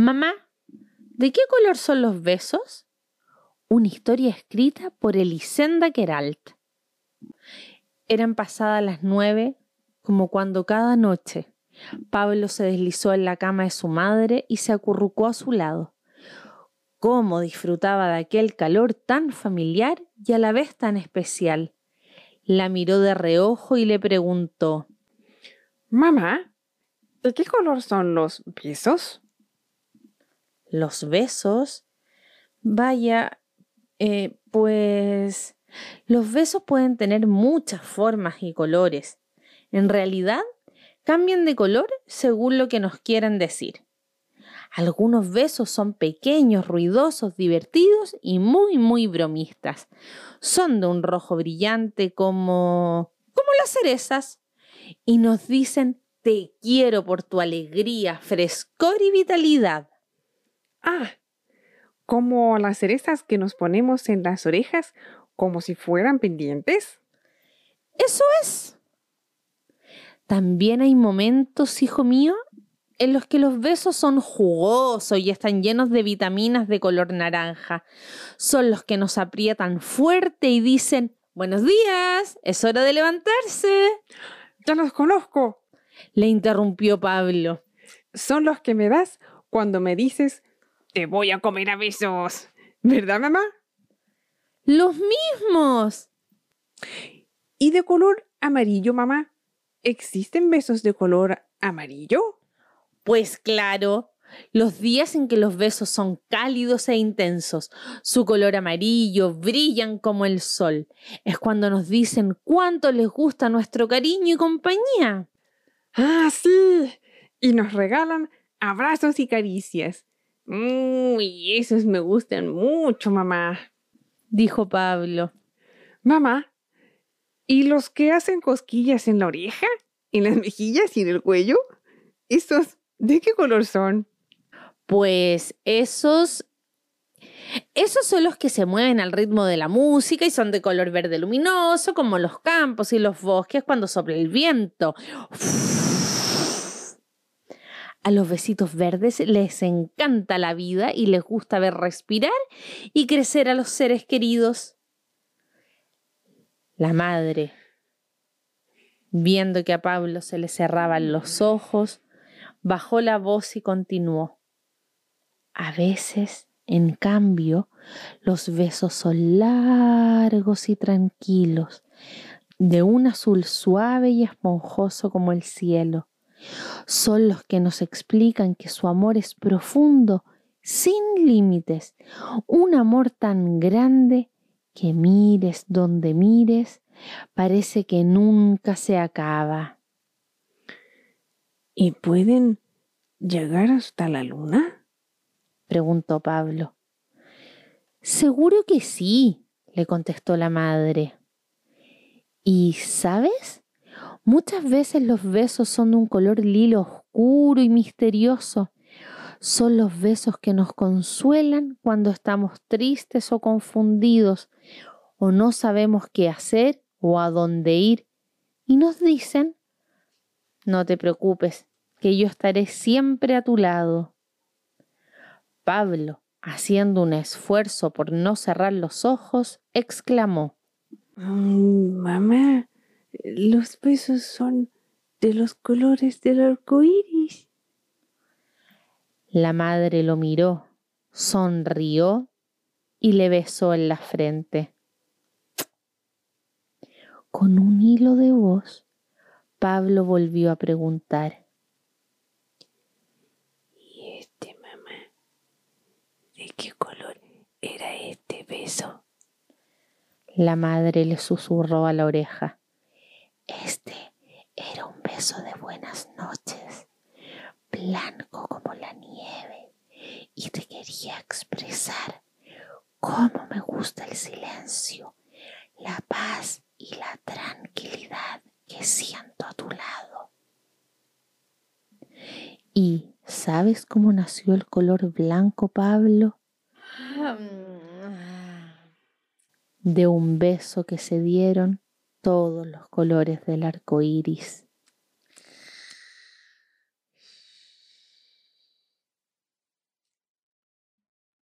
Mamá, ¿de qué color son los besos? Una historia escrita por Elisenda Queralt. Eran pasadas las nueve, como cuando cada noche Pablo se deslizó en la cama de su madre y se acurrucó a su lado. Cómo disfrutaba de aquel calor tan familiar y a la vez tan especial. La miró de reojo y le preguntó Mamá, ¿de qué color son los besos? Los besos. Vaya, eh, pues los besos pueden tener muchas formas y colores. En realidad, cambian de color según lo que nos quieran decir. Algunos besos son pequeños, ruidosos, divertidos y muy, muy bromistas. Son de un rojo brillante como... como las cerezas. Y nos dicen te quiero por tu alegría, frescor y vitalidad. Ah, como las cerezas que nos ponemos en las orejas como si fueran pendientes. Eso es. También hay momentos, hijo mío, en los que los besos son jugosos y están llenos de vitaminas de color naranja. Son los que nos aprietan fuerte y dicen, buenos días, es hora de levantarse. Ya los conozco, le interrumpió Pablo. Son los que me das cuando me dices, te voy a comer a besos. ¿Verdad, mamá? Los mismos. ¿Y de color amarillo, mamá? ¿Existen besos de color amarillo? Pues claro, los días en que los besos son cálidos e intensos, su color amarillo, brillan como el sol. Es cuando nos dicen cuánto les gusta nuestro cariño y compañía. Ah, sí. Y nos regalan abrazos y caricias. Uy, esos me gustan mucho, mamá. Dijo Pablo. Mamá, ¿Y los que hacen cosquillas en la oreja, en las mejillas y en el cuello? ¿Estos de qué color son? Pues esos esos son los que se mueven al ritmo de la música y son de color verde luminoso, como los campos y los bosques cuando sopla el viento. A los besitos verdes les encanta la vida y les gusta ver respirar y crecer a los seres queridos. La madre, viendo que a Pablo se le cerraban los ojos, bajó la voz y continuó. A veces, en cambio, los besos son largos y tranquilos, de un azul suave y esponjoso como el cielo. Son los que nos explican que su amor es profundo, sin límites, un amor tan grande que mires donde mires, parece que nunca se acaba. ¿Y pueden llegar hasta la luna? preguntó Pablo. Seguro que sí, le contestó la madre. ¿Y sabes? Muchas veces los besos son de un color lilo oscuro y misterioso son los besos que nos consuelan cuando estamos tristes o confundidos o no sabemos qué hacer o a dónde ir y nos dicen, no te preocupes, que yo estaré siempre a tu lado. Pablo, haciendo un esfuerzo por no cerrar los ojos, exclamó, Mamá, los besos son de los colores del arco iris. La madre lo miró, sonrió y le besó en la frente. Con un hilo de voz, Pablo volvió a preguntar. ¿Y este mamá? ¿De qué color era este beso? La madre le susurró a la oreja. Beso de buenas noches blanco como la nieve y te quería expresar cómo me gusta el silencio, la paz y la tranquilidad que siento a tu lado. ¿Y sabes cómo nació el color blanco, Pablo? De un beso que se dieron todos los colores del arco iris.